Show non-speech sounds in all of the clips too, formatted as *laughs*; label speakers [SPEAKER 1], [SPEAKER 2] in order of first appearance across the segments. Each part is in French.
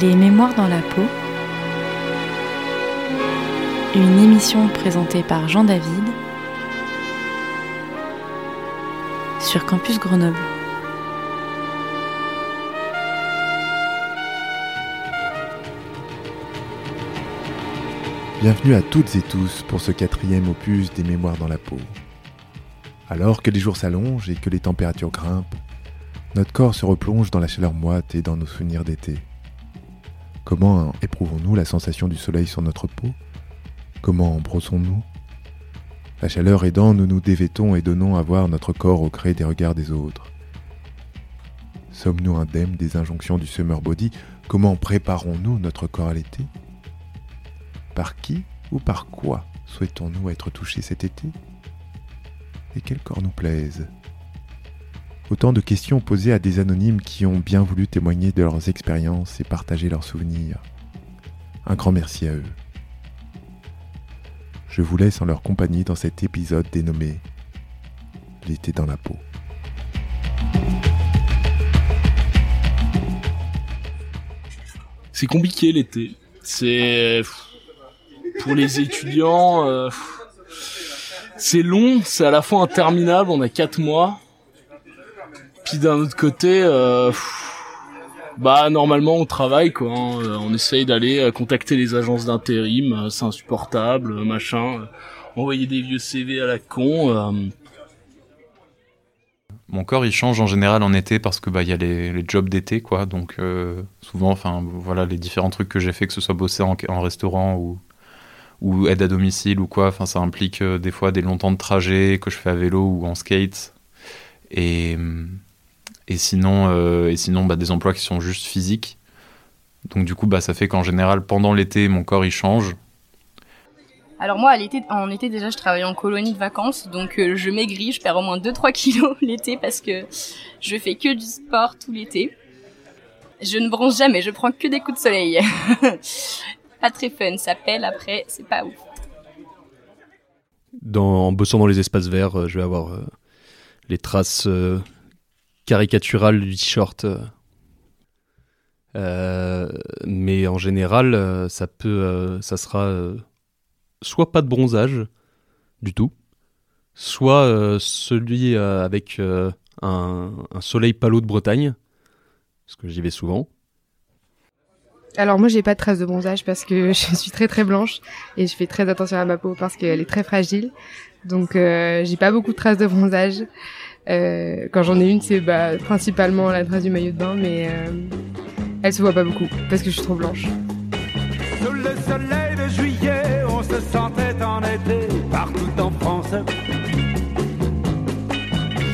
[SPEAKER 1] Les Mémoires dans la peau. Une émission présentée par Jean David sur Campus Grenoble.
[SPEAKER 2] Bienvenue à toutes et tous pour ce quatrième opus des Mémoires dans la peau. Alors que les jours s'allongent et que les températures grimpent, notre corps se replonge dans la chaleur moite et dans nos souvenirs d'été. Comment éprouvons-nous la sensation du soleil sur notre peau? Comment brossons-nous? La chaleur aidant, nous nous dévêtons et donnons à voir notre corps au gré des regards des autres. Sommes-nous indemnes des injonctions du summer body? Comment préparons-nous notre corps à l'été? Par qui ou par quoi souhaitons-nous être touchés cet été? Et quel corps nous plaise? Autant de questions posées à des anonymes qui ont bien voulu témoigner de leurs expériences et partager leurs souvenirs. Un grand merci à eux. Je vous laisse en leur compagnie dans cet épisode dénommé L'été dans la peau.
[SPEAKER 3] C'est compliqué l'été. C'est pour les étudiants, euh, c'est long, c'est à la fois interminable. On a quatre mois. D'un autre côté, euh, bah normalement on travaille quoi. hein. On essaye d'aller euh, contacter les agences d'intérim, euh, c'est insupportable, euh, machin. euh, Envoyer des vieux CV à la con. euh,
[SPEAKER 4] Mon corps il change en général en été parce que bah il y a les, jobs d'été quoi donc euh, souvent enfin voilà les différents trucs que j'ai fait que ce soit bosser en, restaurant ou aide à domicile ou quoi ça implique euh, des fois des longs temps de trajet que je fais à vélo ou en skate et et sinon euh, et sinon bah des emplois qui sont juste physiques donc du coup bah ça fait qu'en général pendant l'été mon corps il change
[SPEAKER 5] Alors moi, à l'été, en été déjà, je travaille en colonie de vacances, donc euh, je maigris, je perds au moins 2-3 kilos *laughs* l'été parce que je fais que du sport tout l'été. Je ne bronze jamais, je prends que des coups de soleil. *laughs* pas très fun, ça pèle après, c'est pas ouf.
[SPEAKER 6] dans, en bossant dans les espaces verts, euh, je vais avoir euh, les traces caricaturales du t-shirt. euh. Euh, mais en général, euh, ça peut, euh, ça sera soit pas de bronzage du tout, soit celui avec un, un soleil palo de Bretagne, parce que j'y vais souvent.
[SPEAKER 7] Alors moi j'ai pas de traces de bronzage parce que *laughs* je suis très très blanche et je fais très attention à ma peau parce qu'elle est très fragile. Donc euh, j'ai pas beaucoup de traces de bronzage. Euh, quand j'en ai une c'est bah, principalement la trace du maillot de bain mais euh, elle se voit pas beaucoup parce que je suis trop blanche.
[SPEAKER 8] Sous le soleil de juillet, on se sentait en été partout en France.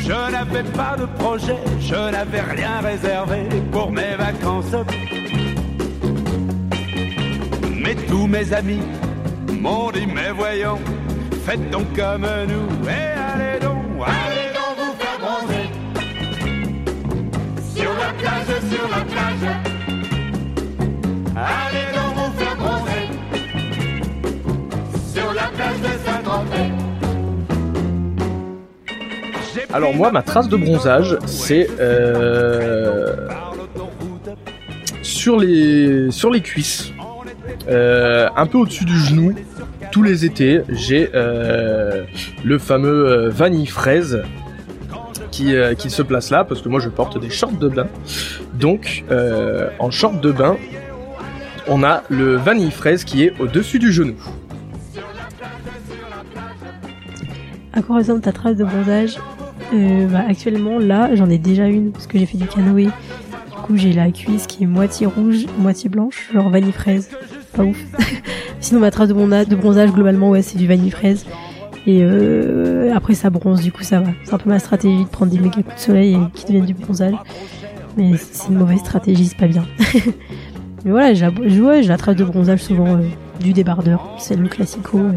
[SPEAKER 8] Je n'avais pas de projet, je n'avais rien réservé pour mes vacances. Mais tous mes amis m'ont dit, mais voyons, faites donc comme nous et allez donc, allez la plage, sur la plage. Allez donc vous faire bronzer Sur la plage de Saint-Tropez
[SPEAKER 3] Alors moi, ma trace de bronzage, c'est euh, sur les sur les cuisses, Euh, un peu au-dessus du genou. Tous les étés, j'ai euh, le fameux euh, vanille fraise qui, euh, qui se place là parce que moi je porte des shorts de bain. Donc euh, en short de bain, on a le vanille fraise qui est au-dessus du genou.
[SPEAKER 9] À quoi ressemble ta trace de bronzage Euh, bah, Actuellement, là, j'en ai déjà une parce que j'ai fait du canoë. Du coup, j'ai la cuisse qui est moitié rouge, moitié blanche, genre vanille fraise. Pas ouf. *laughs* Sinon, ma trace de bronzage, globalement, ouais, c'est du vanille fraise. Et euh, après, ça bronze, du coup, ça va. C'est un peu ma stratégie de prendre des méga coups de soleil et qui deviennent du bronzage. Mais c'est une mauvaise stratégie, c'est pas bien. *laughs* Mais voilà, j'ai la, je- ouais, j'ai la trace de bronzage souvent euh, du débardeur. C'est le classico. euh.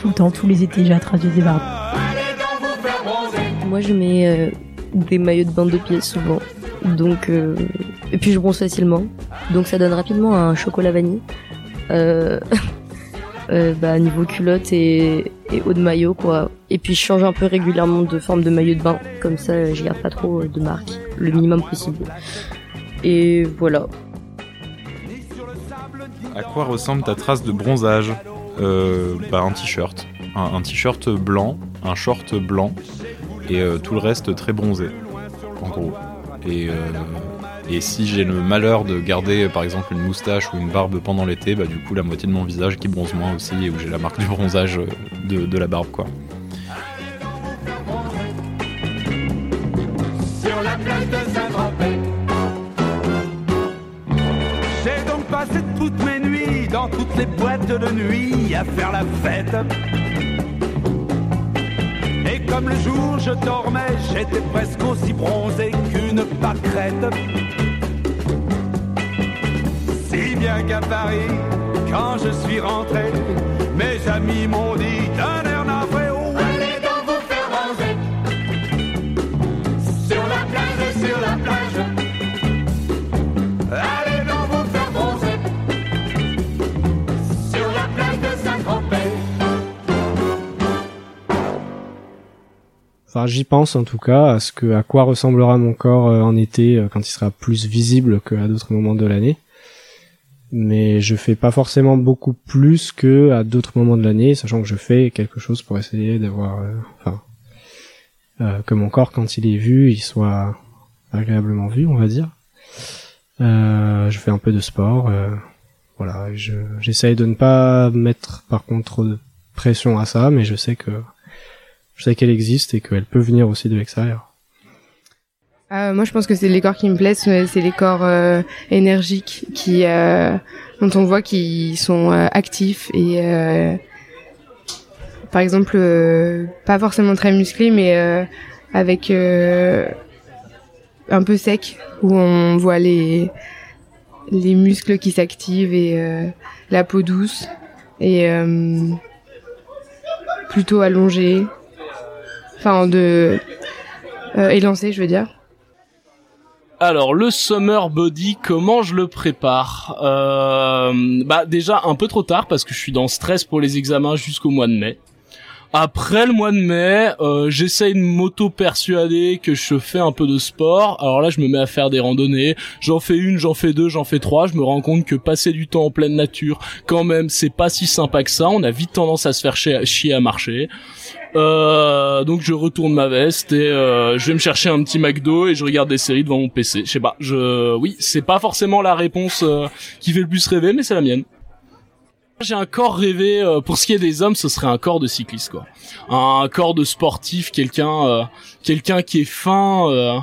[SPEAKER 9] Tout le temps, tous les étés, trace du débardeur.
[SPEAKER 10] Moi, je mets des maillots de bain de pieds souvent. Donc, et puis je bronze facilement. Donc, ça donne rapidement un chocolat vanille. Euh, *laughs* euh, bah, niveau culotte et, haut de maillot, quoi. Et puis, je change un peu régulièrement de forme de maillot de bain. Comme ça, je garde pas trop euh, de marque. Le minimum possible. Et voilà.
[SPEAKER 4] À quoi ressemble ta trace de bronzage euh, bah, Un t-shirt. Un, t-shirt blanc, un short blanc, et euh, tout le reste très bronzé, en gros. Et, euh, et si j'ai le malheur de garder par exemple une moustache ou une barbe pendant l'été, bah du coup la moitié de mon visage qui bronze moins aussi et où j'ai la marque du bronzage euh, de, de la barbe quoi.
[SPEAKER 8] sur la de Saint-Tropez. J'ai donc passé toutes mes nuits dans toutes les boîtes de nuit à faire la fête. Et comme le jour je dormais, j'étais presque aussi bronzé qu'une pâquerette. Si bien qu'à Paris, quand je suis rentré, mes amis m'ont dit d'un air navré, oh, allez donc vous faire bronzer. Sur la plage, sur la plage. Allez donc vous faire bronzer. Sur la plage de Saint-Tropez.
[SPEAKER 11] Enfin, j'y pense en tout cas à ce que à quoi ressemblera mon corps euh, en été euh, quand il sera plus visible qu'à d'autres moments de l'année. Mais je fais pas forcément beaucoup plus que à d'autres moments de l'année, sachant que je fais quelque chose pour essayer d'avoir, euh, enfin, euh, que mon corps quand il est vu, il soit agréablement vu, on va dire. Euh, je fais un peu de sport, voilà. Je j'essaye de ne pas mettre par contre trop de pression à ça, mais je sais que je sais qu'elle existe et qu'elle peut venir aussi de l'extérieur.
[SPEAKER 7] Euh, moi, je pense que c'est les corps qui me plaisent, c'est les corps euh, énergiques qui, euh, dont on voit qu'ils sont euh, actifs et, par exemple, pas forcément très musclés, mais avec un peu sec, où on voit les les muscles qui s'activent et la peau douce et plutôt allongée, enfin de euh, élancée, je veux dire.
[SPEAKER 3] Alors le summer body, comment je le prépare euh, Bah déjà un peu trop tard parce que je suis dans stress pour les examens jusqu'au mois de mai. Après le mois de mai, euh, j'essaye de m'auto-persuader que je fais un peu de sport. Alors là, je me mets à faire des randonnées. J'en fais une, j'en fais deux, j'en fais trois. Je me rends compte que passer du temps en pleine nature, quand même, c'est pas si sympa que ça. On a vite tendance à se faire chier, à marcher. Euh, donc je retourne ma veste et euh, je vais me chercher un petit McDo et je regarde des séries devant mon PC. Je sais pas, je oui, c'est pas forcément la réponse euh, qui fait le plus rêver, mais c'est la mienne. J'ai un corps rêvé euh, pour ce qui est des hommes, ce serait un corps de cycliste quoi. Un corps de sportif, quelqu'un euh, quelqu'un qui est fin euh,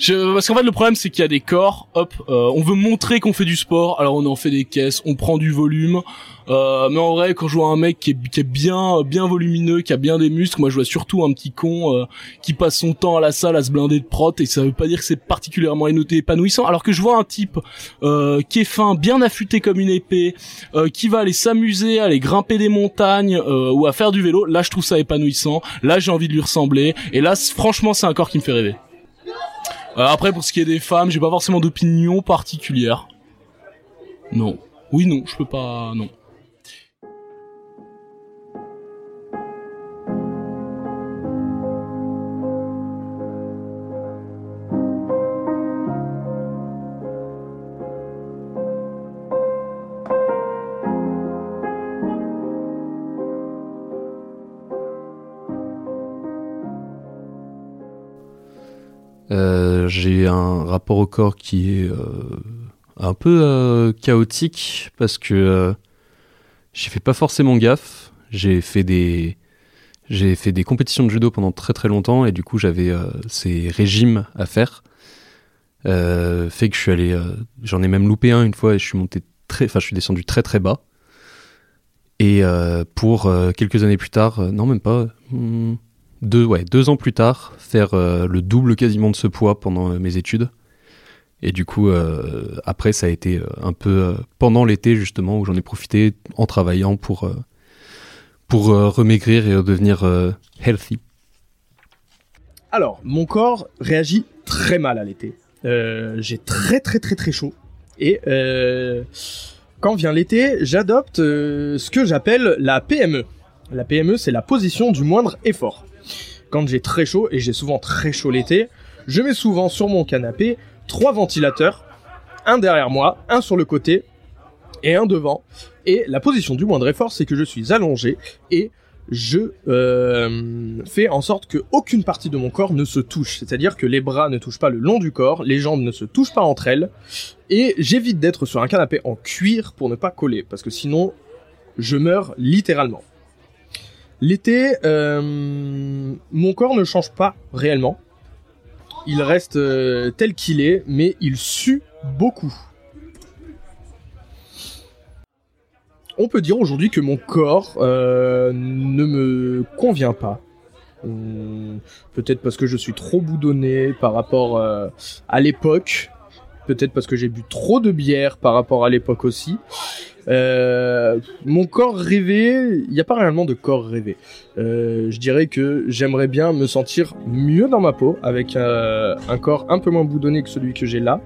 [SPEAKER 3] je, parce qu'en fait le problème c'est qu'il y a des corps, hop, euh, on veut montrer qu'on fait du sport, alors on en fait des caisses, on prend du volume, euh, mais en vrai quand je vois un mec qui est, qui est bien bien volumineux, qui a bien des muscles, moi je vois surtout un petit con euh, qui passe son temps à la salle à se blinder de prot et ça veut pas dire que c'est particulièrement épanouissant, alors que je vois un type euh, qui est fin, bien affûté comme une épée, euh, qui va aller s'amuser, aller grimper des montagnes euh, ou à faire du vélo, là je trouve ça épanouissant, là j'ai envie de lui ressembler. Et là franchement c'est un corps qui me fait rêver. Euh, après, pour ce qui est des femmes, j'ai pas forcément d'opinion particulière. Non. Oui, non, je peux pas. Non.
[SPEAKER 6] Euh, j'ai un rapport au corps qui est euh, un peu euh, chaotique parce que euh, j'ai fait pas forcément gaffe. J'ai fait des j'ai fait des compétitions de judo pendant très très longtemps et du coup j'avais ces régimes à faire. Fait que je suis allé, j'en ai même loupé un une fois et je suis monté très, enfin je suis descendu très très bas. Et pour quelques années plus tard, non même pas, hmm, deux, ouais, deux ans plus tard, faire euh, le double quasiment de ce poids pendant euh, mes études. Et du coup, euh, après, ça a été un peu pendant l'été justement où j'en ai profité en travaillant pour pour remaigrir et devenir healthy.
[SPEAKER 12] Alors, mon corps réagit très mal à l'été. J'ai très très très très chaud. Et quand vient l'été, j'adopte ce que j'appelle la PME. La PME, c'est la position du moindre effort. Quand j'ai très chaud, et j'ai souvent très chaud l'été, je mets souvent sur mon canapé trois ventilateurs, un derrière moi, un sur le côté, et un devant. Et la position du moindre effort, c'est que je suis allongé et je euh, fais en sorte que aucune partie de mon corps ne se touche. C'est-à-dire que les bras ne touchent pas le long du corps, les jambes ne se touchent pas entre elles, et j'évite d'être sur un canapé en cuir pour ne pas coller, parce que sinon je meurs littéralement. L'été, euh, mon corps ne change pas réellement. Il reste euh, tel qu'il est, mais il sue beaucoup. On peut dire aujourd'hui que mon corps euh, ne me convient pas. Hum, Peut-être parce que je suis trop boudonné par rapport à l'époque. Peut-être parce que j'ai bu trop de bière par rapport à l'époque aussi. Euh, mon corps rêvé, il n'y a pas réellement de corps rêvé. Euh, je dirais que j'aimerais bien me sentir mieux dans ma peau avec euh, un corps un peu moins boudonné que celui que j'ai là.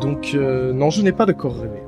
[SPEAKER 12] Donc non, je n'ai pas de corps rêvé.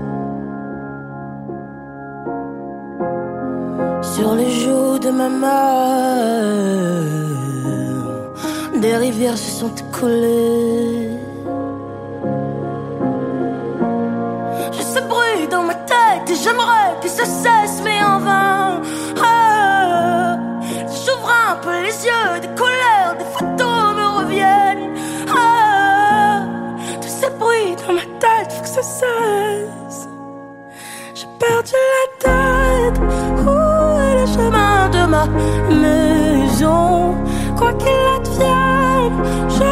[SPEAKER 13] De ma mère, des rivières se sont écoulées. Je sais bruit dans ma tête et j'aimerais que ça cesse, mais en vain. Ah, J'ouvre un peu les yeux, des couleurs, des photos me reviennent. Ah, tous ces bruits dans ma tête, faut que ça cesse. Ma maison? Quoi qu'il advienne, je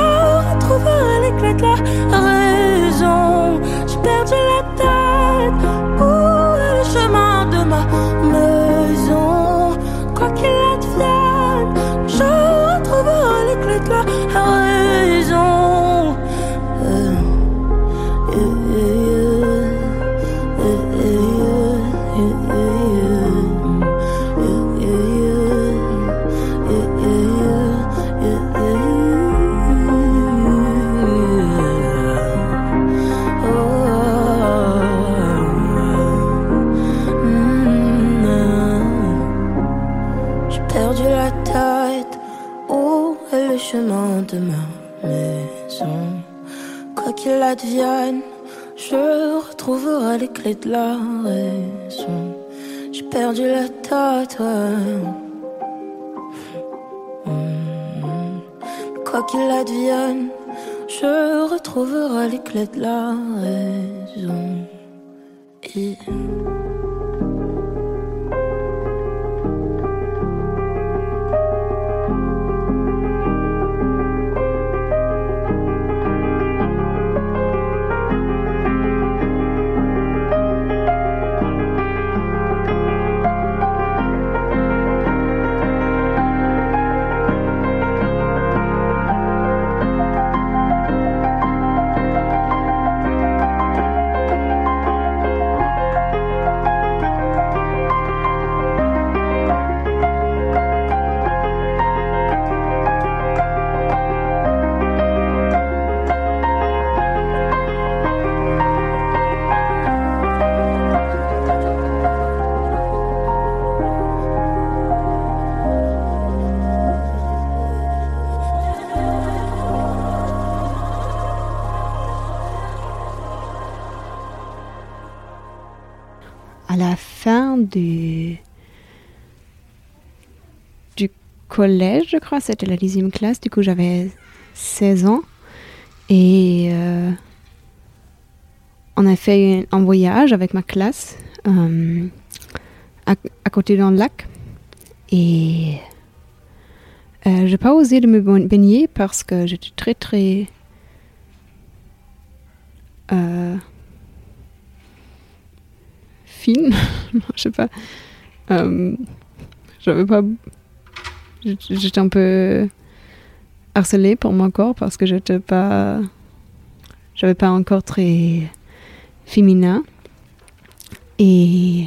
[SPEAKER 13] retrouverai clés de la advienne, je retrouverai les clés de la raison. J'ai perdu la tête. Mm. Quoi qu'il advienne, je retrouverai les clés de la raison.
[SPEAKER 14] Collège, je crois, c'était la dixième classe, du coup j'avais 16 ans. Et euh, on a fait un voyage avec ma classe euh, à, côté d'un lac. Et euh, j'ai pas osé de me ba- baigner parce que j'étais très très euh, fine, *laughs* je sais pas. Euh, j'avais pas, j'étais un peu harcelée pour mon corps parce que j'étais pas, j'avais pas un corps très féminin et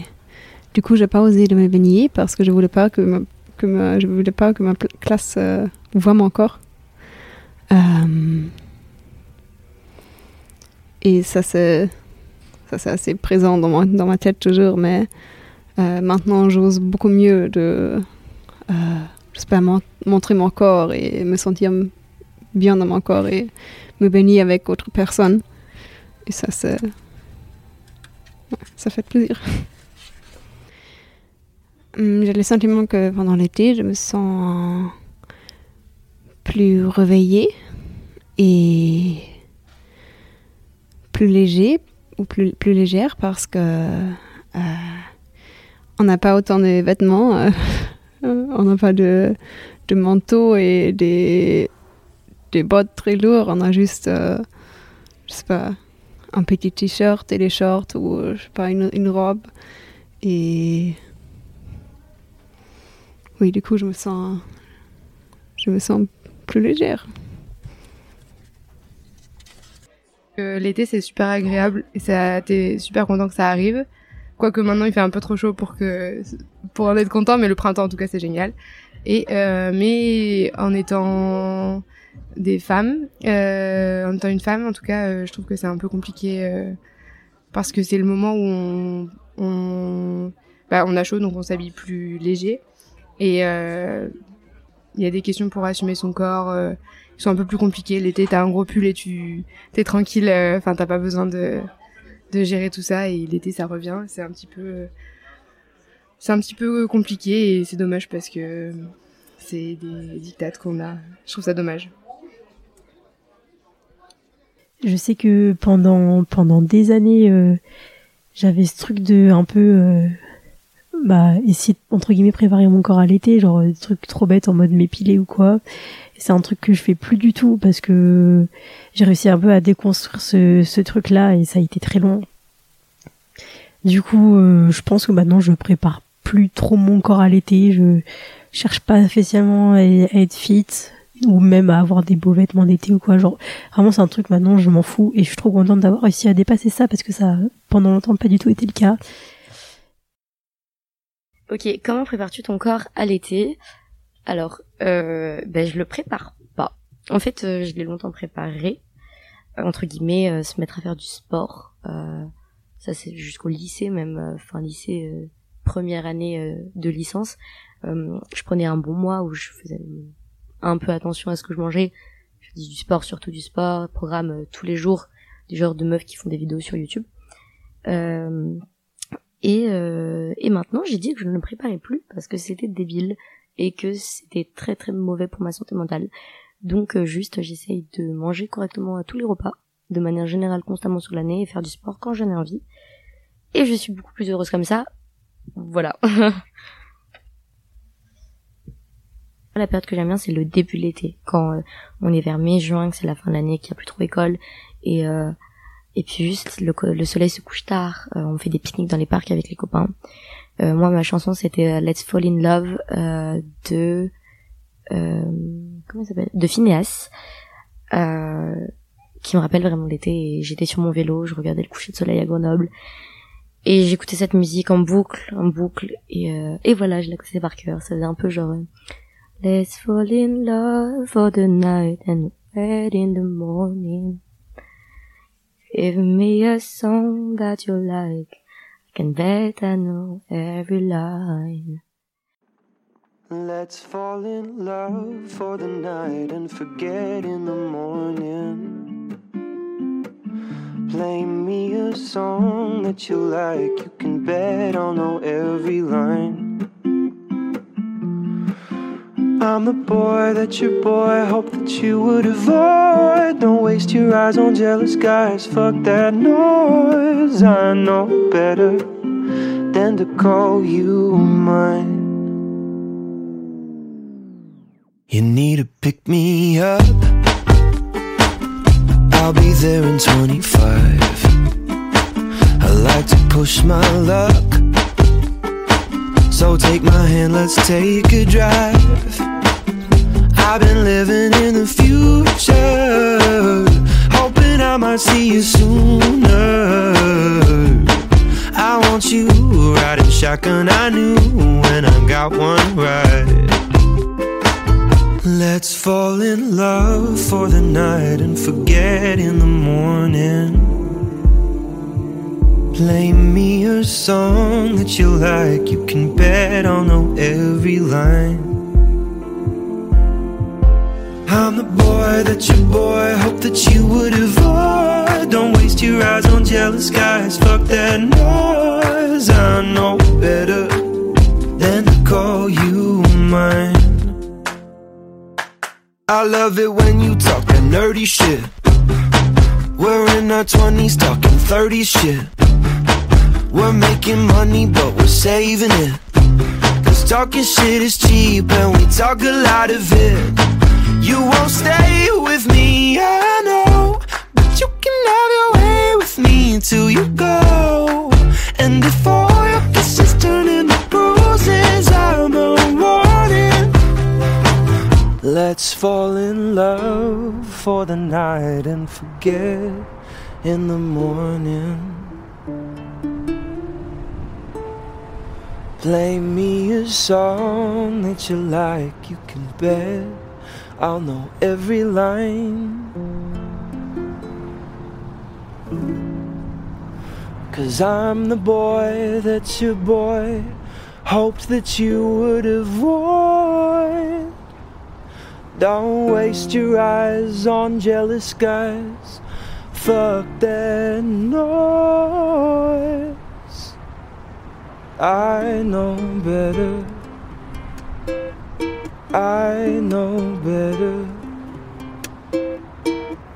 [SPEAKER 14] du coup j'ai pas osé de me baigner parce que je voulais pas que ma, que ma- je voulais pas que ma classe euh, voie mon corps. Euh, et ça c'est ça c'est assez présent dans ma, dans ma tête toujours, mais euh, maintenant j'ose beaucoup mieux de je sais pas, mon- montrer mon corps et me sentir bien dans mon corps et me baigner avec autre personne. Et ça c'est ça fait plaisir. *laughs* Hum, J'ai le sentiment que pendant l'été, je me sens plus réveillée et plus léger ou plus, plus légère parce que euh, on n'a pas autant de vêtements, euh, *laughs* on n'a pas de, de manteau et des, des bottes très lourdes, on a juste, euh, je sais pas, un petit t-shirt et des shorts ou je sais pas, une, une robe et oui, du coup, je me sens, je me sens plus légère.
[SPEAKER 7] Euh, L'été, c'est super agréable et ça, t'es super content que ça arrive. Quoique maintenant, il fait un peu trop chaud pour en être content, mais le printemps, en tout cas, c'est génial. Et, euh, mais en étant des femmes, euh, en étant une femme, en tout cas, euh, je trouve que c'est un peu compliqué parce que c'est le moment où on, bah, on a chaud, donc on s'habille plus léger. Et il y a des questions pour assumer son corps qui sont un peu plus compliquées. L'été, t'as un gros pull et tu t'es tranquille. Enfin, t'as pas besoin de de gérer tout ça. Et l'été, ça revient. C'est un petit peu c'est un petit peu compliqué et c'est dommage parce que c'est des dictates qu'on a. Je trouve ça dommage.
[SPEAKER 9] Je sais que pendant pendant des années, euh, j'avais ce truc de un peu euh, bah essayer entre guillemets préparer mon corps à l'été, genre euh, des trucs trop bêtes en mode m'épiler ou quoi. C'est un truc que je fais plus du tout parce que j'ai réussi un peu à déconstruire ce ce truc là et ça a été très long. Du coup, euh, je pense que maintenant je prépare plus trop mon corps à l'été. Je cherche pas spécialement à, être fit ou même à avoir des beaux vêtements d'été ou quoi. Genre, vraiment, c'est un truc maintenant, je m'en fous et je suis trop contente d'avoir réussi à dépasser ça parce que ça, pendant longtemps, pas du tout été le cas.
[SPEAKER 10] Ok, comment prépares-tu ton corps à l'été? Alors, euh, ben je le prépare pas. En fait, euh, je l'ai longtemps préparé, euh, entre guillemets, euh, se mettre à faire du sport. Ça, c'est jusqu'au lycée, même fin lycée, première année de licence. Je prenais un bon mois où je faisais un peu attention à ce que je mangeais. Je faisais du sport, surtout du sport, programme tous les jours, du genre de meufs qui font des vidéos sur YouTube. Et, euh, et maintenant, j'ai dit que je ne le préparais plus parce que c'était débile et que c'était très très mauvais pour ma santé mentale. Donc euh, juste, j'essaye de manger correctement à tous les repas, de manière générale constamment sur l'année et faire du sport quand j'en ai envie. Et je suis beaucoup plus heureuse comme ça. Voilà. *laughs* La période que j'aime bien, c'est le début de l'été, quand euh, on est vers mai, juin, que c'est la fin de l'année, qu'il n'y a plus trop école, et et puis juste le, le soleil se couche tard, euh, on fait des pique-niques dans les parcs avec les copains. Euh, moi, ma chanson, c'était euh, Let's Fall in Love euh, de euh, comment ça s'appelle? De Phineas, euh, qui me rappelle vraiment l'été. J'étais sur mon vélo, je regardais le coucher de soleil à Grenoble, et j'écoutais cette musique en boucle, en boucle, et et voilà, je la connaissais par cœur. Ça faisait un peu genre Let's fall in love for the night and wait in the morning. Give me a song that you like. I can bet I know every line.
[SPEAKER 15] Let's fall in love for the night and forget in the morning. Play me a song that you like. You can bet I'll know every line. I'm the boy that your boy hoped that you would avoid. Don't waste your eyes on jealous guys. Fuck that noise. I know better than to call you mine. You need to pick me up. I'll be there in 25. I like to push my luck. So take my hand, let's take a drive. I've been living in the future, hoping I might see you sooner. I want you riding shotgun, I knew when I got one right. Let's fall in love for the night and forget in the morning. Play me a song that you like. You can bet I'll know every line. I'm the boy that your boy hoped that you would avoid. Don't waste your eyes on jealous guys. Fuck that noise. I know better than to call you mine. I love it when you talk that nerdy shit. We're in our 20s talking 30s shit. We're making money, but we're saving it. Cause talking shit is cheap and we talk a lot of it. You won't stay with me, I know. But you can have your way with me until you go. And if all your kisses turn into bruises, I'm a warning. Let's fall in love for the night and forget in the morning. Play me a song that you like, you can bet I'll know every line. Cause I'm the boy that your boy hoped that you would avoid. Don't waste your eyes on jealous guys. Fuck that noise. I know better. I know better.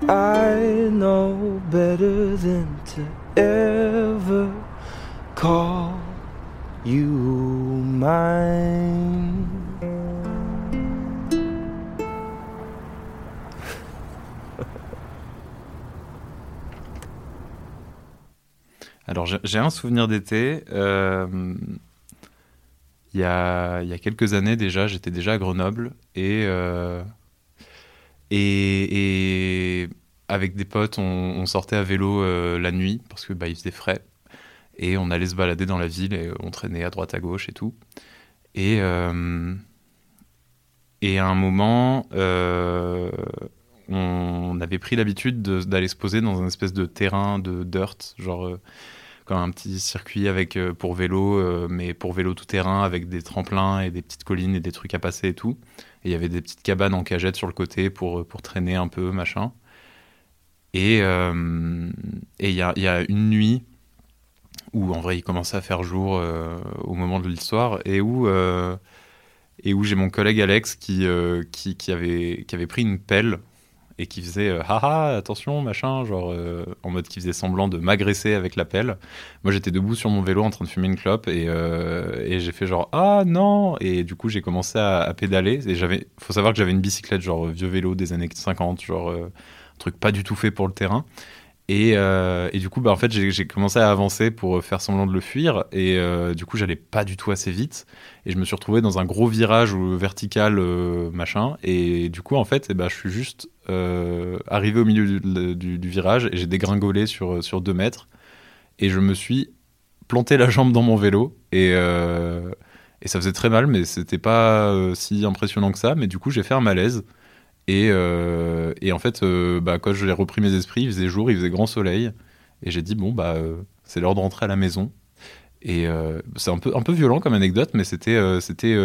[SPEAKER 15] I know better than to ever call you mine.
[SPEAKER 4] Alors j'ai un souvenir d'été. euh, Il y, a, quelques années déjà, j'étais déjà à Grenoble et, euh, avec des potes, on, sortait à vélo euh, la nuit parce que bah, faisait frais et on allait se balader dans la ville et on traînait à droite à gauche et tout. Et, et à un moment, on avait pris l'habitude de- d'aller se poser dans un espèce de terrain de dirt, genre comme un petit circuit avec euh, pour vélo, euh, mais pour vélo tout terrain avec des tremplins et des petites collines et des trucs à passer et tout. Et il y avait des petites cabanes en cagette sur le côté pour, pour traîner un peu, machin. Et euh, il y a, y a une nuit où en vrai il commençait à faire jour euh, au moment de l'histoire et où euh, et où j'ai mon collègue Alex qui, euh, qui, qui avait, qui avait pris une pelle et qui faisait euh, haha attention machin genre euh, en mode qui faisait semblant de m'agresser avec la pelle moi j'étais debout sur mon vélo en train de fumer une clope et, euh, j'ai fait genre ah non et du coup j'ai commencé à, pédaler et j'avais faut savoir que j'avais une bicyclette genre vieux vélo des années 50 genre un truc pas du tout fait pour le terrain et, et du coup, bah, en fait, j'ai commencé à avancer pour faire semblant de le fuir. Et du coup, j'allais pas du tout assez vite. Et je me suis retrouvé dans un gros virage vertical, machin. Et du coup, en fait, eh ben, je suis juste euh, arrivé au milieu du, virage et j'ai dégringolé sur, sur deux mètres. Et je me suis planté la jambe dans mon vélo. Et, euh, et ça faisait très mal, mais c'était pas euh, si impressionnant que ça. Mais du coup, j'ai fait un malaise. Et, et en fait, bah, quand j'ai repris mes esprits, il faisait jour, il faisait grand soleil. Et j'ai dit, bon, bah, c'est l'heure de rentrer à la maison. Et c'est un peu, un peu violent comme anecdote, mais c'était c'était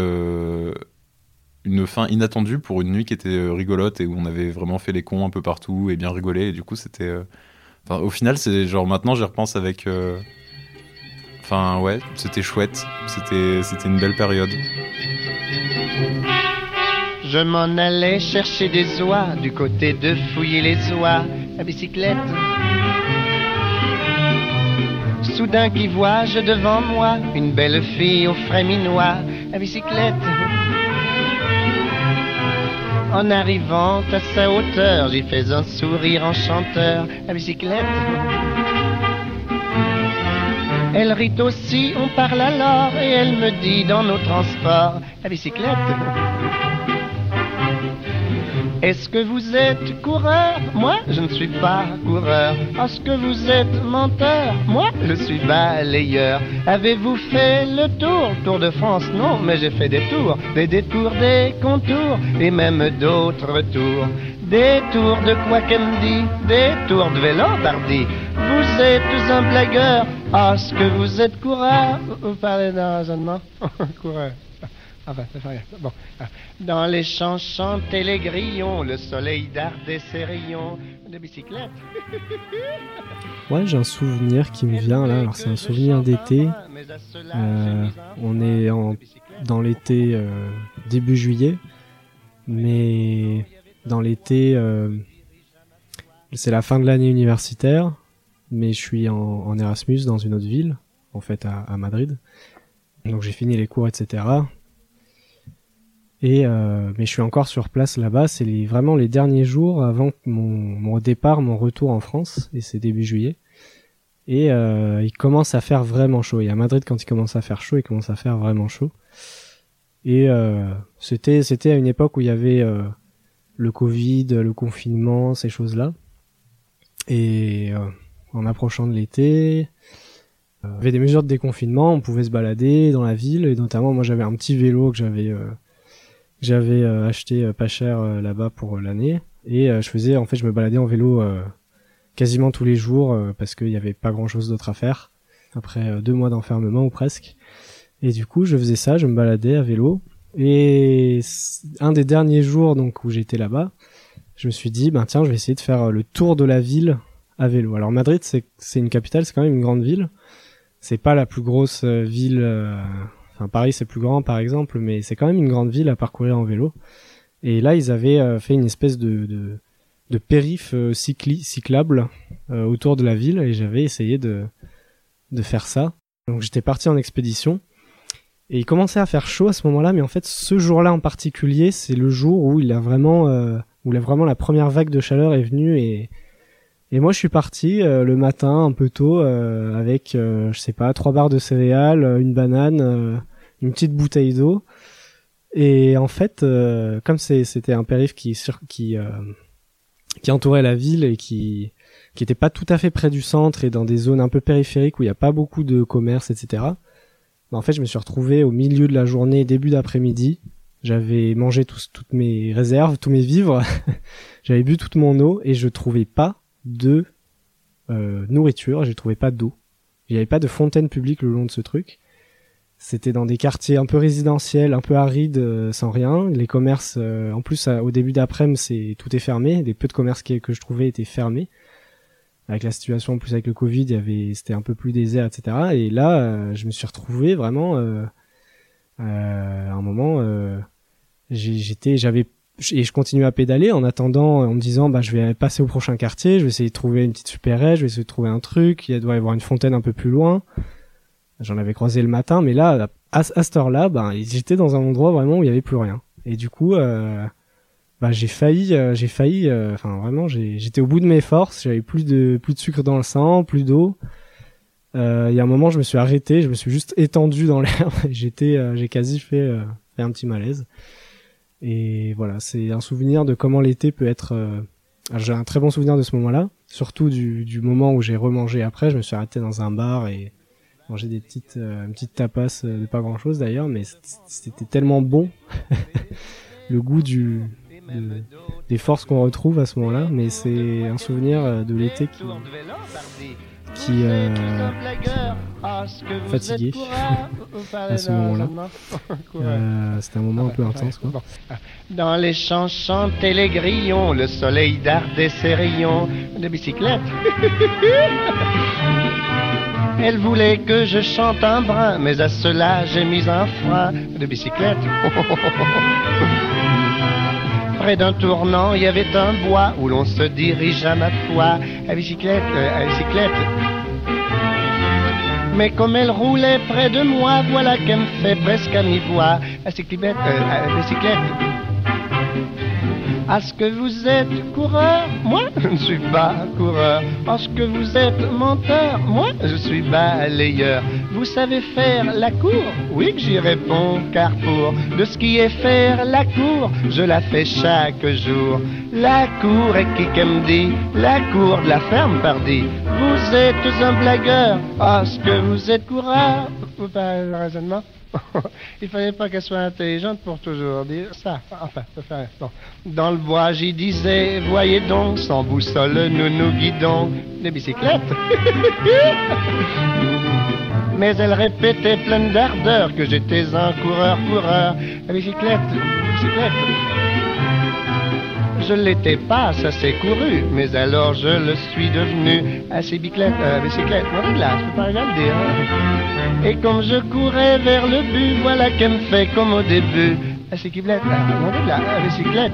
[SPEAKER 4] une fin inattendue pour une nuit qui était euh, rigolote et où on avait vraiment fait les cons un peu partout et bien rigolé. Et du coup, c'était euh, au final, c'est genre maintenant, j'y repense avec. euh, Enfin, ouais, c'était chouette. C'était, c'était une belle période.
[SPEAKER 16] Je m'en allais chercher des oies du côté de fouiller les oies à bicyclette. Soudain qui vois-je devant moi une belle fille au frais minois à bicyclette. En arrivant à sa hauteur, j'y fais un sourire enchanteur à bicyclette. Elle rit aussi, on parle alors et elle me dit dans nos transports à bicyclette. Est-ce que vous êtes coureur? Moi, je ne suis pas coureur. Est-ce que vous êtes menteur? Moi, je suis balayeur. Avez-vous fait le tour? Tour de France Non, mais j'ai fait des tours, des détours, des contours et même d'autres tours. Des tours de quoi Des tours de vélo. Vous êtes un blagueur. Est-ce que vous êtes coureur? Vous parlez d'un raisonnement *laughs* Coureur. Grave. Bon. ah. Dans les champs chantaient les grillons, le soleil dardait ses rayons de bicyclette. *laughs*
[SPEAKER 11] Ouais, j'ai un souvenir qui me vient là. Alors c'est un souvenir d'été. Euh, on est en, dans l'été euh, début juillet, mais dans l'été, euh, c'est la fin de l'année universitaire, mais je suis en, Erasmus dans une autre ville, en fait à Madrid. Donc j'ai fini les cours, etc. Et euh, mais je suis encore sur place là-bas. C'est les, vraiment les derniers jours avant mon, mon départ, mon retour en France, et c'est début juillet. Et euh, il commence à faire vraiment chaud. Et à Madrid, quand il commence à faire chaud, il commence à faire vraiment chaud. Et euh, c'était c'était à une époque où il y avait euh, le Covid, le confinement, ces choses-là. Et euh, en approchant de l'été, euh, il y avait des mesures de déconfinement. On pouvait se balader dans la ville, et notamment moi j'avais un petit vélo que j'avais j'avais euh, acheté euh, pas cher euh, là-bas pour l'année. Et je faisais, en fait, je me baladais en vélo quasiment tous les jours parce qu'il n'y avait pas grand-chose d'autre à faire après deux mois d'enfermement ou presque. Et du coup, je faisais ça, je me baladais à vélo. Et un des derniers jours donc où j'étais là-bas, je me suis dit, ben tiens, je vais essayer de faire le tour de la ville à vélo. Alors Madrid, c'est une capitale, c'est quand même une grande ville. C'est pas la plus grosse ville. Paris, c'est plus grand, par exemple, mais c'est quand même une grande ville à parcourir en vélo. Et là, ils avaient euh, fait une espèce de, périph euh, cyclable euh, autour de la ville, et j'avais essayé de, faire ça. Donc j'étais parti en expédition, et il commençait à faire chaud à ce moment-là, mais en fait, ce jour-là en particulier, c'est le jour où il a vraiment, la, vraiment la première vague de chaleur est venue, et, moi, je suis parti le matin un peu tôt avec, je sais pas, trois barres de céréales, une banane, une petite bouteille d'eau. Et en fait, euh, comme c'était un périph qui qui euh, qui entourait la ville et qui qui était pas tout à fait près du centre et dans des zones un peu périphériques où il y a pas beaucoup de commerce, etc. bah, en fait, je me suis retrouvé au milieu de la journée, début d'après-midi. J'avais mangé tous- toutes mes réserves, tous mes vivres. *laughs* J'avais bu toute mon eau et je trouvais pas de euh, nourriture, j'ai trouvé pas d'eau. Il n'y avait pas de fontaine publique le long de ce truc. C'était dans des quartiers un peu résidentiels, un peu arides, euh, sans rien. Les commerces, euh, en plus, au début d'après-midi, c'est tout est fermé. Les peu de commerces que je trouvais étaient fermés. Avec la situation, en plus avec le Covid, il y avait, c'était un peu plus désert, etc. Et là, euh, je me suis retrouvé vraiment, euh, euh, à un moment, j'étais, j'avais et je continuais à pédaler en attendant, en me disant, bah, je vais passer au prochain quartier, je vais essayer de trouver une petite supérette, je vais essayer de trouver un truc, il doit y avoir une fontaine un peu plus loin. J'en avais croisé le matin, mais là, à, à cette heure-là, ben, j'étais dans un endroit vraiment où il y avait plus rien. Et du coup, euh, bah, j'ai failli, euh, j'ai failli, euh, enfin, vraiment, j'étais au bout de mes forces, j'avais plus de, plus de sucre dans le sang, plus d'eau. Euh, Il y a un moment, je me suis arrêté, je me suis juste étendu dans *laughs* et j'étais, j'ai quasi fait, fait un petit malaise. Et voilà, c'est un souvenir de comment l'été peut être. J'ai un très bon souvenir de ce moment-là, surtout du, du moment où j'ai remangé après. Je me suis arrêté dans un bar et mangé des petites, euh, tapas euh, de pas grand-chose d'ailleurs, mais c'était tellement bon. *laughs* Le goût du, de- des forces qu'on retrouve à ce moment-là, mais c'est un souvenir euh, de l'été qui, qui, euh, fatigué à ce moment-là. *laughs* Euh, C'était un moment un peu intense, quoi. *laughs*
[SPEAKER 16] Dans les champs chantaient les grillons, le soleil dardait ses rayons de bicyclette. Elle voulait que je chante un brin, mais à cela j'ai mis un frein de bicyclette. *laughs* Près d'un tournant, il y avait un bois où l'on se dirige à ma foi à bicyclette, euh, à bicyclette. Mais comme elle roulait près de moi, voilà qu'elle me fait presque à mi-voix à euh, à bicyclette. Est-ce que vous êtes coureur Moi, je ne suis pas coureur. Est-ce que vous êtes menteur Moi, je suis balayeur. Vous savez faire la cour? Oui, que j'y réponds, car pour de ce qui est faire la cour, je la fais chaque jour. La cour est qui qu'elle me dit La cour de la ferme, pardi. Vous êtes un blagueur. Est-ce que vous êtes coureur pas le raisonnement? Il fallait pas qu'elle soit intelligente pour toujours dire ça. Enfin, rien. Bon. Dans le bois, j'y disais, voyez donc, sans boussole, nous nous guidons. Des bicyclettes *laughs* Mais elle répétait pleine d'ardeur que j'étais un coureur-coureur. La bicyclette, bicyclette. Je l'étais pas, ça s'est couru, mais alors je le suis devenu. À ces bicyclettes, euh, bicyclette, non, là, je peux pas dire. hein. Et comme je courais vers le but, voilà qu'elle me fait comme au début. À bicyclettes, là, non, là, bicyclette.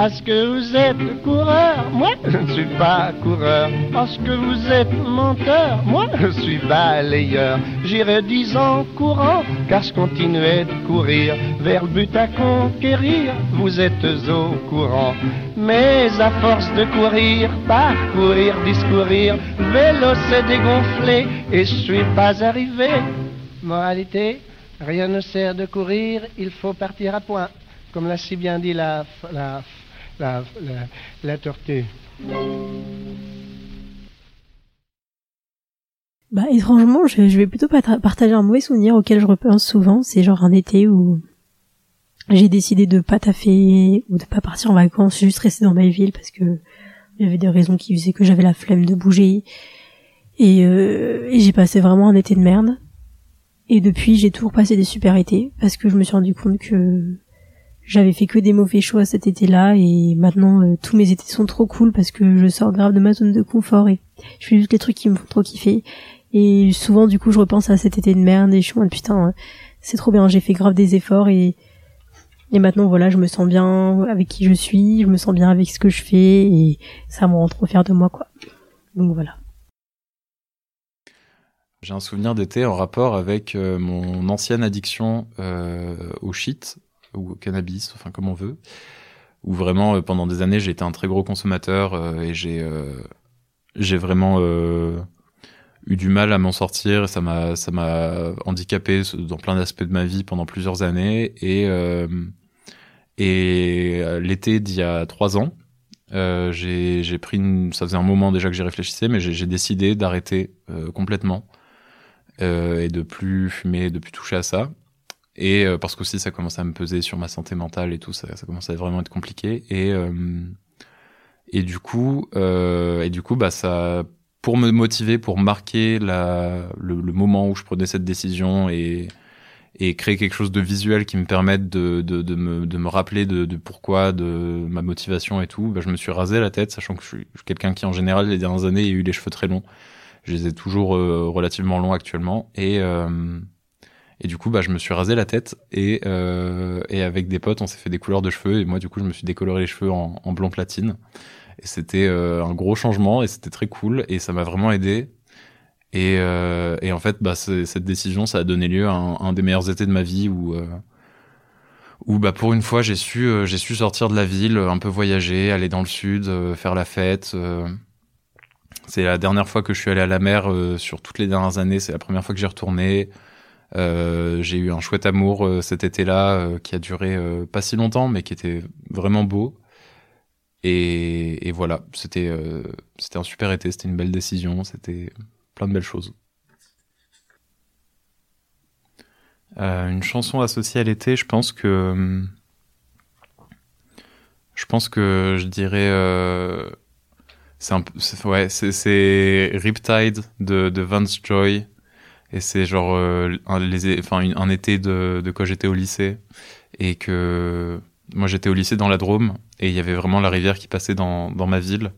[SPEAKER 16] Est-ce que vous êtes coureur Moi, je ne suis pas coureur. Est-ce que vous êtes menteur Moi, je suis balayeur. J'irai dix ans courant, car je continuais de courir vers le but à conquérir. Vous êtes au courant. Mais à force de courir, parcourir, discourir, vélo s'est dégonflé et je suis pas arrivé. Moralité, rien ne sert de courir, il faut partir à point. Comme l'a si bien dit la, la, la, la, tortue.
[SPEAKER 9] Bah étrangement, je, je vais plutôt partager un mauvais souvenir auquel je repense souvent. C'est genre un été où j'ai décidé de pas taffer ou de pas partir en vacances, juste rester dans ma ville parce que avait des raisons qui faisaient que j'avais la flemme de bouger. Et, euh, et j'ai passé vraiment un été de merde. Et depuis, j'ai toujours passé des super étés parce que je me suis rendu compte que j'avais fait que des mauvais choix cet été-là et maintenant euh, tous mes étés sont trop cool parce que je sors grave de ma zone de confort et je fais juste les trucs qui me font trop kiffer. Et souvent, du coup, je repense à cet été de merde et je suis en putain, euh, c'est trop bien, j'ai fait grave des efforts et, et maintenant, voilà, je me sens bien avec qui je suis, je me sens bien avec ce que je fais et ça me rend trop fier de moi, quoi. Donc voilà.
[SPEAKER 4] J'ai un souvenir d'été en rapport avec euh, mon ancienne addiction euh, au shit ou au cannabis, enfin comme on veut, où vraiment euh, pendant des années j'ai été un très gros consommateur euh, et j'ai euh, j'ai vraiment eu du mal à m'en sortir. Ça m'a ça m'a handicapé dans plein d'aspects de ma vie pendant plusieurs années et euh, et l'été d'il y a trois ans, euh, j'ai pris une, ça faisait un moment déjà que j'y réfléchissais, mais j'ai décidé d'arrêter euh, complètement et de plus fumer, de plus toucher à ça. Et euh, parce qu'aussi ça commençait à me peser sur ma santé mentale et tout, ça, ça commençait à vraiment être compliqué. Et euh, et du coup, euh, et du coup, bah ça, pour me motiver, pour marquer la, le, le moment où je prenais cette décision et et créer quelque chose de visuel qui me permette de, de, de, me, de me rappeler de, pourquoi, de ma motivation et tout, bah, je me suis rasé la tête, sachant que je suis je suis quelqu'un qui en général les dernières années a eu les cheveux très longs. Je les ai toujours euh, relativement longs actuellement et euh, et du coup bah je me suis rasé la tête et euh, et avec des potes on s'est fait des couleurs de cheveux et moi du coup je me suis décoloré les cheveux en, en blond platine et c'était euh, un gros changement et c'était très cool et ça m'a vraiment aidé et, euh, et en fait, bah, cette décision, ça a donné lieu à un, des meilleurs étés de ma vie où, euh, où bah, pour une fois, j'ai su, euh, j'ai su sortir de la ville, un peu voyager, aller dans le sud, euh, faire la fête. C'est la dernière fois que je suis allé à la mer euh, sur toutes les dernières années. C'est la première fois que j'y retourné. Euh, j'ai eu un chouette amour euh, cet été-là euh, qui a duré pas si longtemps, mais qui était vraiment beau. Et, et voilà, c'était c'était un super été, c'était une belle décision, c'était plein de belles choses. Euh, une chanson associée à l'été, je pense que Je pense que je dirais. euh, c'est un Ouais, Riptide de, de Vance Joy. Et c'est genre euh, un, été de, de quand j'étais au lycée. Et que. Moi, j'étais au lycée dans la Drôme. Et il y avait vraiment la rivière qui passait dans, dans ma ville.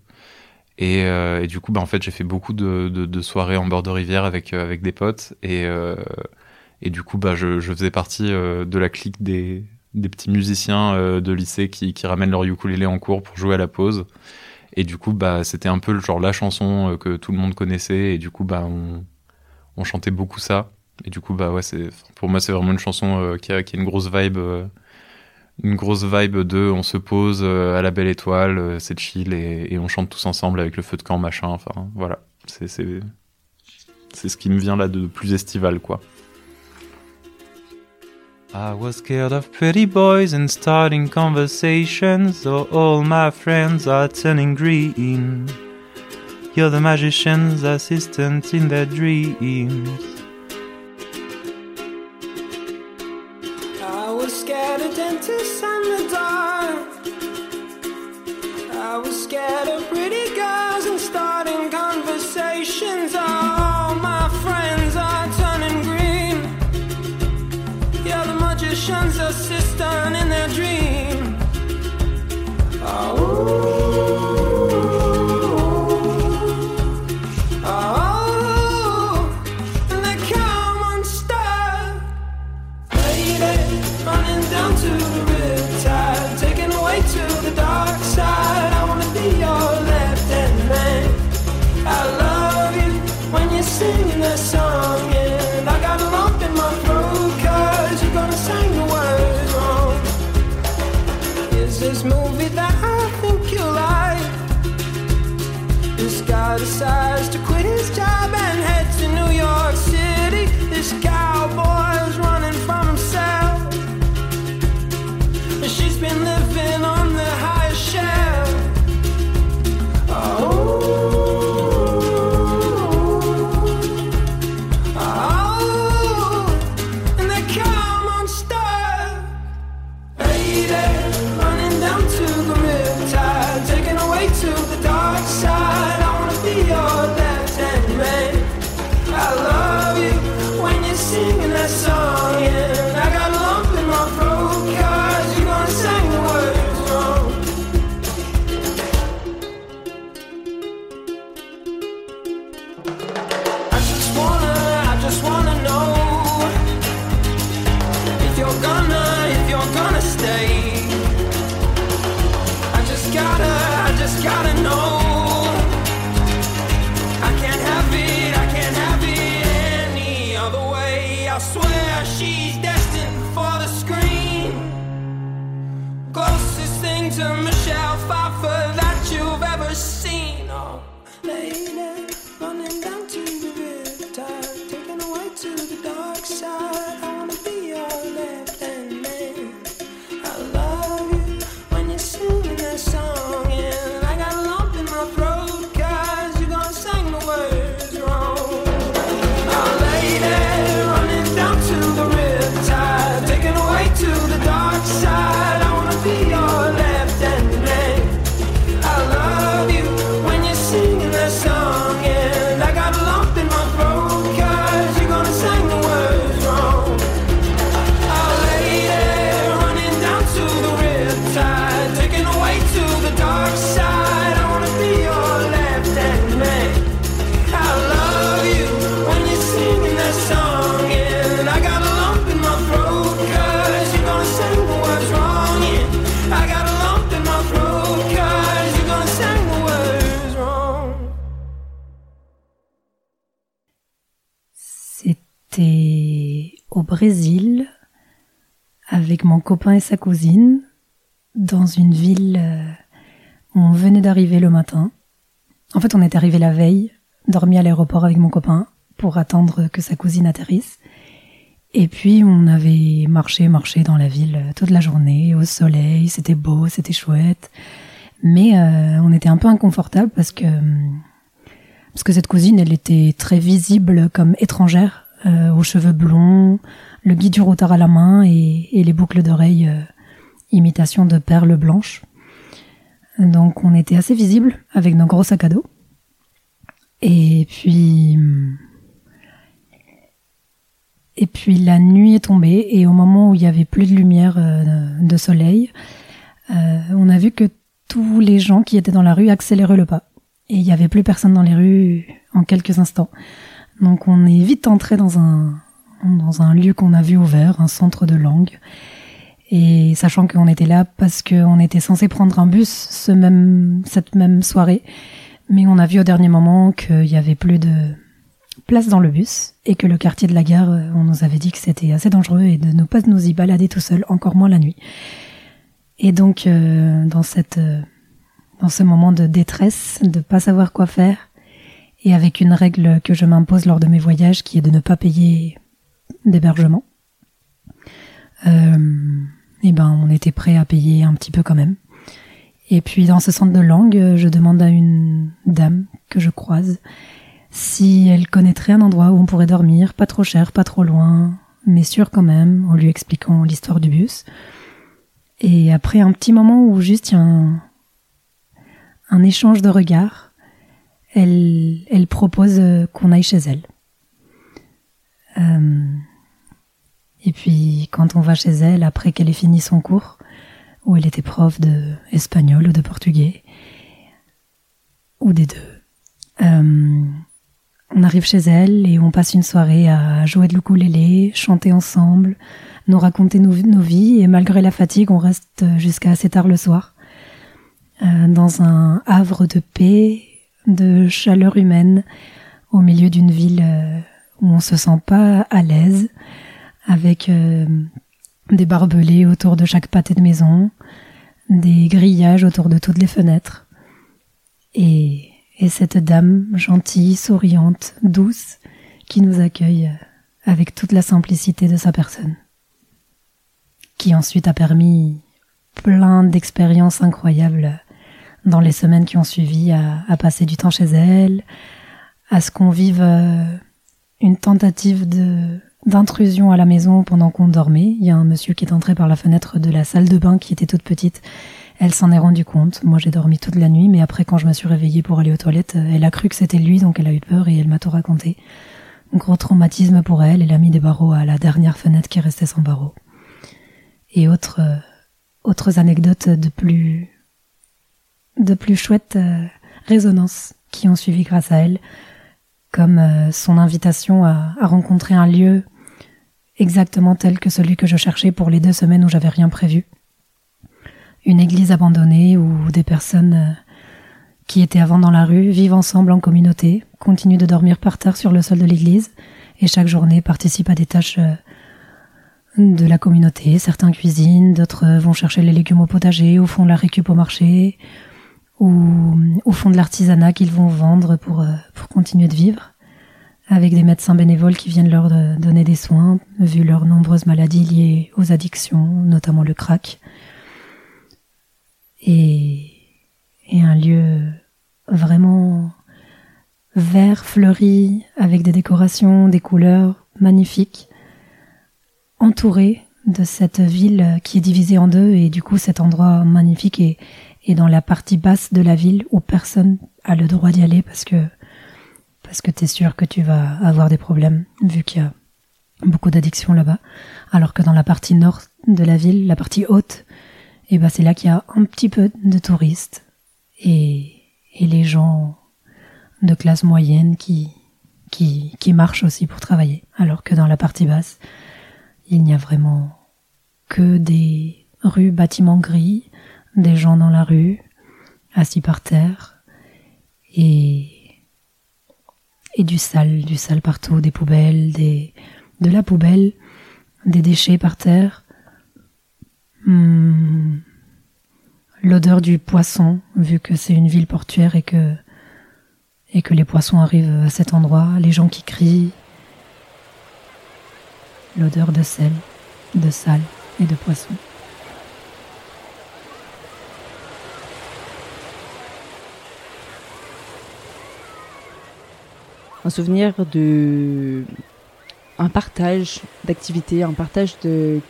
[SPEAKER 4] Et, euh, et du coup, bah, en fait, j'ai fait beaucoup de, de, soirées en bord de rivière avec, euh, avec des potes. Et, et du coup, bah, je, faisais partie de la clique des, des petits musiciens de lycée qui, qui ramènent leur ukulélé en cours pour jouer à la pause. Et du coup, bah, c'était un peu genre la chanson que tout le monde connaissait. Et du coup, bah, on, on chantait beaucoup ça. Et du coup, bah, ouais, c'est, pour moi, c'est vraiment une chanson euh, qui, a, qui a une grosse vibe. euh, une grosse vibe de on se pose euh, à la belle étoile, c'est chill et, et on chante tous ensemble avec le feu de camp, machin. Enfin, voilà. C'est, c'est, c'est ce qui me vient là de plus estival, quoi. I was scared of pretty boys and starting conversations. So all my friends are turning green. You're the magician's assistant in their dreams.
[SPEAKER 17] is.
[SPEAKER 9] Brésil avec mon copain et sa cousine dans une ville euh, où on venait d'arriver le matin. En fait, on est arrivé la veille, dormi à l'aéroport avec mon copain pour attendre que sa cousine atterrisse. Et puis on avait marché, marché dans la ville euh, toute la journée, au soleil, c'était beau, c'était chouette. Mais euh, on était un peu inconfortable parce que parce que cette cousine, elle était très visible comme étrangère, aux cheveux blonds, le guide du routard à la main et, les boucles d'oreilles euh, imitation de perles blanches. Donc on était assez visible avec nos gros sacs à dos. Et puis et puis la nuit est tombée et au moment où il y avait plus de lumière euh, de soleil, euh, on a vu que tous les gens qui étaient dans la rue accéléraient le pas. Et il y avait plus personne dans les rues en quelques instants. Donc on est vite entré dans un dans un lieu qu'on a vu ouvert, un centre de langue. Et sachant qu'on était là parce qu'on était censé prendre un bus ce même, cette même soirée, mais on a vu au dernier moment qu'il y avait plus de place dans le bus et que le quartier de la gare, euh, on nous avait dit que c'était assez dangereux et de ne pas nous y balader tout seul, encore moins la nuit. Et donc euh, dans cette euh, dans ce moment de détresse, de pas savoir quoi faire, et avec une règle que je m'impose lors de mes voyages, qui est de ne pas payer d'hébergement, euh, et ben on était prêt à payer un petit peu quand même. Et puis dans ce centre de langue, je demande à une dame que je croise si elle connaîtrait un endroit où on pourrait dormir, pas trop cher, pas trop loin, mais sûr quand même, en lui expliquant l'histoire du bus. Et après un petit moment où juste il y a un, un échange de regards, elle, elle propose euh, qu'on aille chez elle. Euh, et puis quand on va chez elle, après qu'elle ait fini son cours, où elle était prof de espagnol ou de portugais, ou des deux, euh, on arrive chez elle et on passe une soirée à jouer de l'ukulélé, chanter ensemble, nous raconter nos, nos vies et malgré la fatigue, on reste jusqu'à assez tard le soir euh, dans un havre de paix, de chaleur humaine, au milieu d'une ville on se sent pas à l'aise, avec euh, des barbelés autour de chaque pâté de maison, des grillages autour de toutes les fenêtres, et, et cette dame gentille, souriante, douce, qui nous accueille euh, avec toute la simplicité de sa personne, qui ensuite a permis plein d'expériences incroyables dans les semaines qui ont suivi à, à passer du temps chez elle, à ce qu'on vive euh, une tentative d'intrusion à la maison pendant qu'on dormait. Il y a un monsieur qui est entré par la fenêtre de la salle de bain qui était toute petite. Elle s'en est rendue compte. Moi, j'ai dormi toute la nuit, mais après, quand je me suis réveillée pour aller aux toilettes, euh, elle a cru que c'était lui, donc elle a eu peur et elle m'a tout raconté. Gros traumatisme pour elle. Elle a mis des barreaux à la dernière fenêtre qui restait sans barreaux. Et autres, euh, autres anecdotes de plus, de plus chouettes euh, résonances qui ont suivi grâce à elle, comme euh, son invitation à, rencontrer un lieu exactement tel que celui que je cherchais pour les deux semaines où j'avais rien prévu. Une église abandonnée où des personnes euh, qui étaient avant dans la rue vivent ensemble en communauté, continuent de dormir par terre sur le sol de l'église et chaque journée participent à des tâches euh, de la communauté. Certains cuisinent, d'autres vont chercher les légumes au potager ou font la récup au marché ou, ou font de l'artisanat qu'ils vont vendre pour, euh, pour continuer de vivre avec des médecins bénévoles qui viennent leur euh, donner des soins, vu leurs nombreuses maladies liées aux addictions, notamment le crack. Et, et un lieu vraiment vert, fleuri, avec des décorations, des couleurs magnifiques, entouré de cette ville qui est divisée en deux, et du coup cet endroit magnifique est, est dans la partie basse de la ville où personne a le droit d'y aller parce que parce que tu es sûr que tu vas avoir des problèmes vu qu'il y a beaucoup d'addictions là-bas. Alors que dans la partie nord de la ville, la partie haute, et ben c'est là qu'il y a un petit peu de touristes et, et les gens de classe moyenne qui, qui, qui marchent aussi pour travailler. Alors que dans la partie basse, il n'y a vraiment que des rues, bâtiments gris, des gens dans la rue, assis par terre, et, et du sale, du sale partout, des poubelles, des, de la poubelle, des déchets par terre, Hmm. l'odeur du poisson, vu que c'est une ville portuaire et que et que les poissons arrivent à cet endroit, les gens qui crient, l'odeur de sel, de sale et de poisson.
[SPEAKER 18] Un souvenir de un partage d'activités, un partage de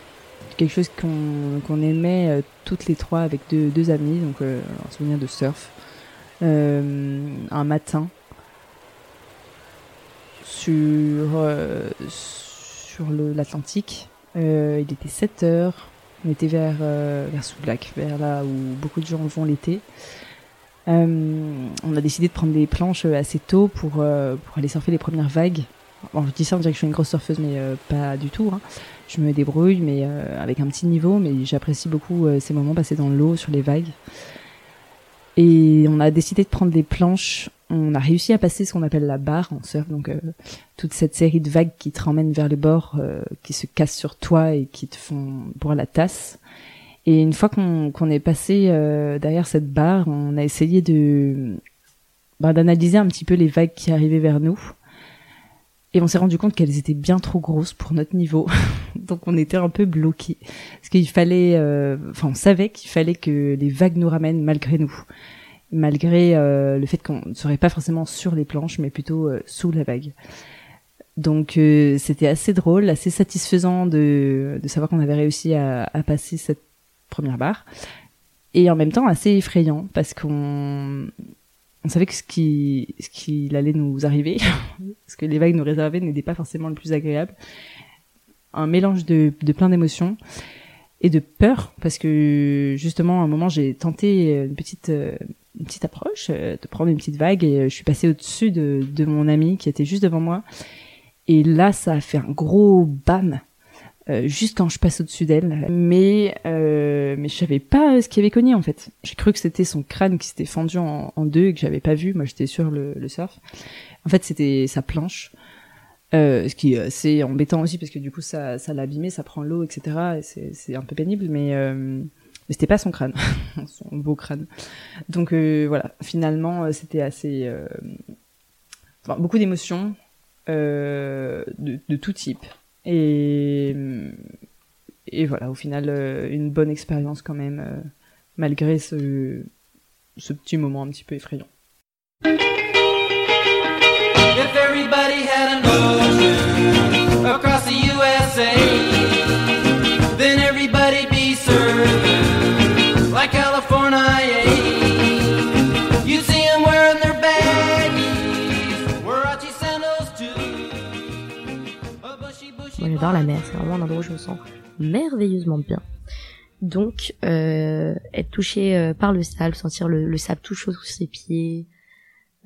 [SPEAKER 18] quelque chose qu'on aimait euh, toutes les trois avec deux, deux amis, donc euh, un souvenir de surf. Euh, un matin, sur, l'Atlantique, il était 7 heures, on était vers, vers Soulac, vers là où beaucoup de gens vont l'été. Euh, on a décidé de prendre des planches euh, assez tôt pour, euh, pour aller surfer les premières vagues. Bon, je dis ça, on dirait que je suis une grosse surfeuse, mais euh, pas du tout. hein. Je me débrouille, mais euh, avec un petit niveau, mais j'apprécie beaucoup euh, ces moments passés dans l'eau, sur les vagues. Et on a décidé de prendre des planches. On a réussi à passer ce qu'on appelle la barre en surf, donc toute cette série de vagues qui te ramènent vers le bord, qui se cassent sur toi et qui te font boire la tasse. Et une fois qu'on qu'on est passé euh, derrière cette barre, on a essayé de bah, d'analyser un petit peu les vagues qui arrivaient vers nous. Et on s'est rendu compte qu'elles étaient bien trop grosses pour notre niveau. *laughs* Donc on était un peu bloqués. Parce qu'il fallait, euh, enfin on savait qu'il fallait que les vagues nous ramènent malgré nous. Malgré euh, le fait qu'on ne serait pas forcément sur les planches, mais plutôt euh, sous la vague. Donc euh, c'était assez drôle, assez satisfaisant de, de savoir qu'on avait réussi à, à passer cette première barre. Et en même temps assez effrayant parce qu'on on savait que ce qui ce allait nous arriver, *laughs* ce que les vagues nous réservaient n'était pas forcément le plus agréable. Un mélange de, de plein d'émotions et de peur parce que justement à un moment j'ai tenté une petite euh, une petite approche euh, de prendre une petite vague et euh, je suis passée au-dessus de, de mon ami qui était juste devant moi et là ça a fait un gros bam euh, juste quand je passe au-dessus d'elle. Mais euh, mais je savais pas ce qui avait cogné en fait. J'ai cru que c'était son crâne qui s'était fendu en, deux et que j'avais pas vu. Moi j'étais sur le, le surf. En fait c'était sa planche. Euh, ce qui est assez embêtant aussi parce que du coup ça ça l'a abîmé, ça prend l'eau, etc. Et c'est c'est un peu pénible, mais euh, mais c'était pas son crâne, *laughs* son beau crâne. Donc euh, voilà, finalement c'était assez enfin, beaucoup d'émotions de, de tout type. Et, voilà, au final, euh, une bonne expérience quand même, euh, malgré ce, ce petit moment un petit peu effrayant.
[SPEAKER 10] J'adore la mer, c'est vraiment un endroit où je me sens merveilleusement bien. Donc euh, être touché euh, par le sable, sentir le, le sable tout chaud sous ses pieds,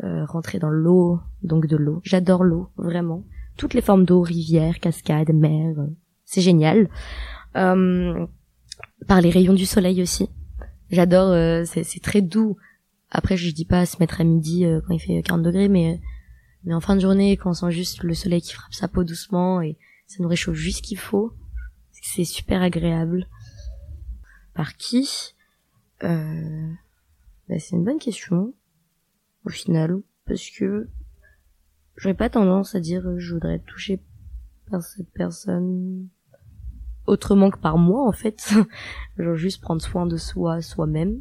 [SPEAKER 10] euh, rentrer dans l'eau, donc de l'eau. J'adore l'eau, vraiment. Toutes les formes d'eau, rivière, cascade, mer, euh, c'est génial. Euh, par les rayons du soleil aussi. J'adore, euh, c'est très doux. Après, je dis pas se mettre à midi quand il fait 40 degrés, mais mais en fin de journée, quand on sent juste le soleil qui frappe sa peau doucement et ça nous réchauffe juste qu'il faut, c'est super agréable. Par qui? Euh, bah, C'est une bonne question, au final, parce que j'aurais pas tendance à dire euh, je voudrais être touché par cette personne autrement que par moi, en fait. *laughs* Genre juste prendre soin de soi, soi-même.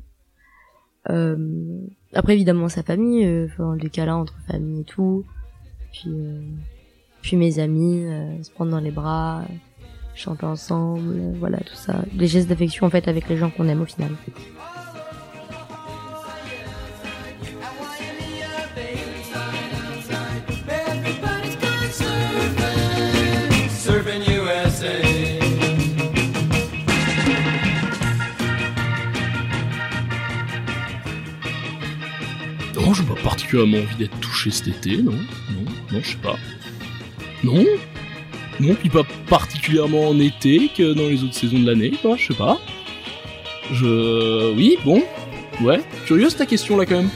[SPEAKER 10] Euh, après, évidemment, sa famille, euh, enfin, les câlins entre famille et tout. Puis, euh, puis mes amis, euh, se prendre dans les bras, chanter ensemble, euh, voilà, tout ça. Des gestes d'affection, en fait, avec les gens qu'on aime au final.
[SPEAKER 3] J'ai pas particulièrement envie d'être touché cet été, non, non, non, je sais pas. Non, non, puis pas particulièrement en été que dans les autres saisons de l'année, quoi, je sais pas. Je, oui, bon, ouais, curieuse ta question là quand même.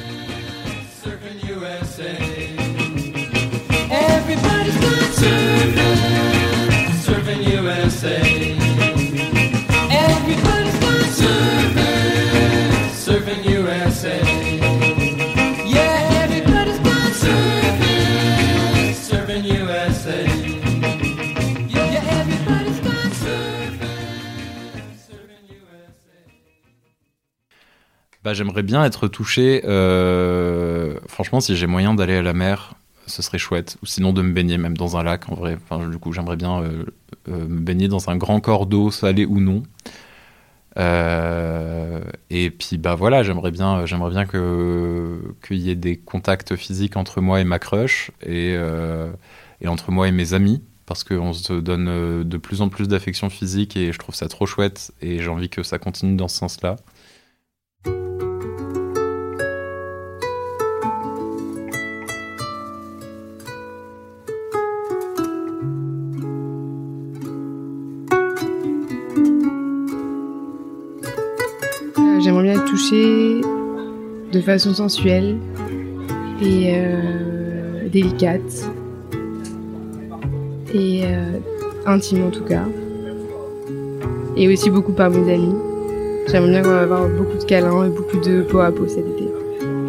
[SPEAKER 4] J'aimerais bien être touché. euh, Franchement, si j'ai moyen d'aller à la mer, ce serait chouette. Ou sinon de me baigner même dans un lac, en vrai. Du coup, j'aimerais bien euh, euh, me baigner dans un grand corps d'eau, salé ou non. Et puis bah voilà, j'aimerais bien, j'aimerais bien que qu'il y ait des contacts physiques entre moi et ma crush et, et entre moi et mes amis parce qu'on se donne de plus en plus d'affection physique et je trouve ça trop chouette et j'ai envie que ça continue dans ce sens-là.
[SPEAKER 7] De façon sensuelle et euh, délicate et euh, intime en tout cas. Et aussi beaucoup par mes amis. J'aimerais bien avoir beaucoup de câlins et beaucoup de peau à peau cet été,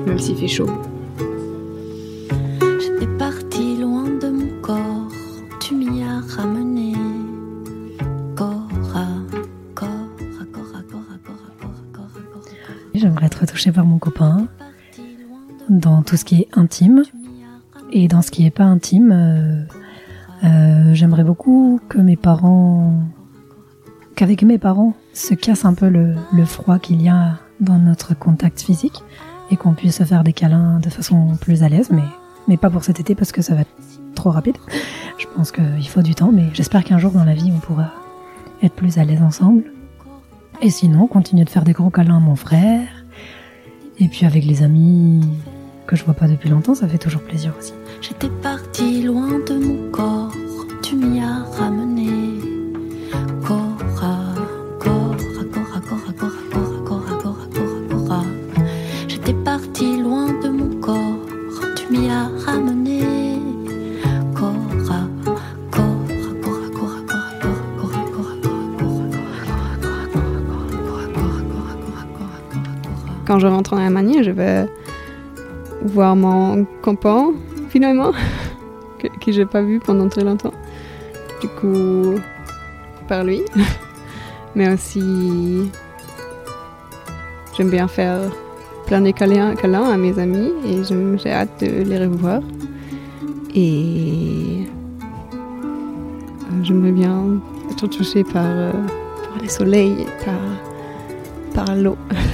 [SPEAKER 7] même s'il fait chaud.
[SPEAKER 9] Tout ce qui est intime. Et dans ce qui est pas intime, euh, euh, j'aimerais beaucoup que mes parents, qu'avec mes parents, se casse un peu le, le froid qu'il y a dans notre contact physique et qu'on puisse se faire des câlins de façon plus à l'aise, mais, mais pas pour cet été parce que ça va être trop rapide. Je pense qu'il faut du temps, mais j'espère qu'un jour dans la vie on pourra être plus à l'aise ensemble. Et sinon, continuer de faire des gros câlins à mon frère. Et puis avec les amis que je vois pas depuis longtemps, ça fait toujours plaisir aussi.
[SPEAKER 14] J'étais parti loin de mon corps, tu m'y as ramené. J'étais parti loin de mon corps, tu m'y as ramené. Corps à corps, à corps à corps, à corps à corps, à corps à corps, à corps à corps.
[SPEAKER 19] Quand je rentre en Allemagne, je vais voir mon copain, finalement, *laughs* que, j'ai pas vu pendant très longtemps. Du coup, par lui. *laughs* Mais aussi, j'aime bien faire plein de câlins, à mes amis et j'ai hâte de les revoir. Et euh, j'aimerais bien être touchée par, euh, par le soleil, par, par l'eau. *laughs*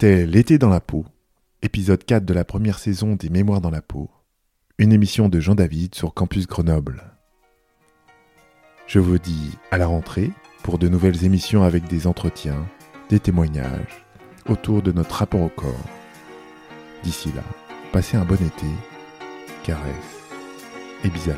[SPEAKER 2] C'était L'été dans la peau, épisode 4 de la première saison des Mémoires dans la peau, une émission de Jean David sur Campus Grenoble. Je vous dis à la rentrée pour de nouvelles émissions avec des entretiens, des témoignages autour de notre rapport au corps. D'ici là, passez un bon été, caresse et bis.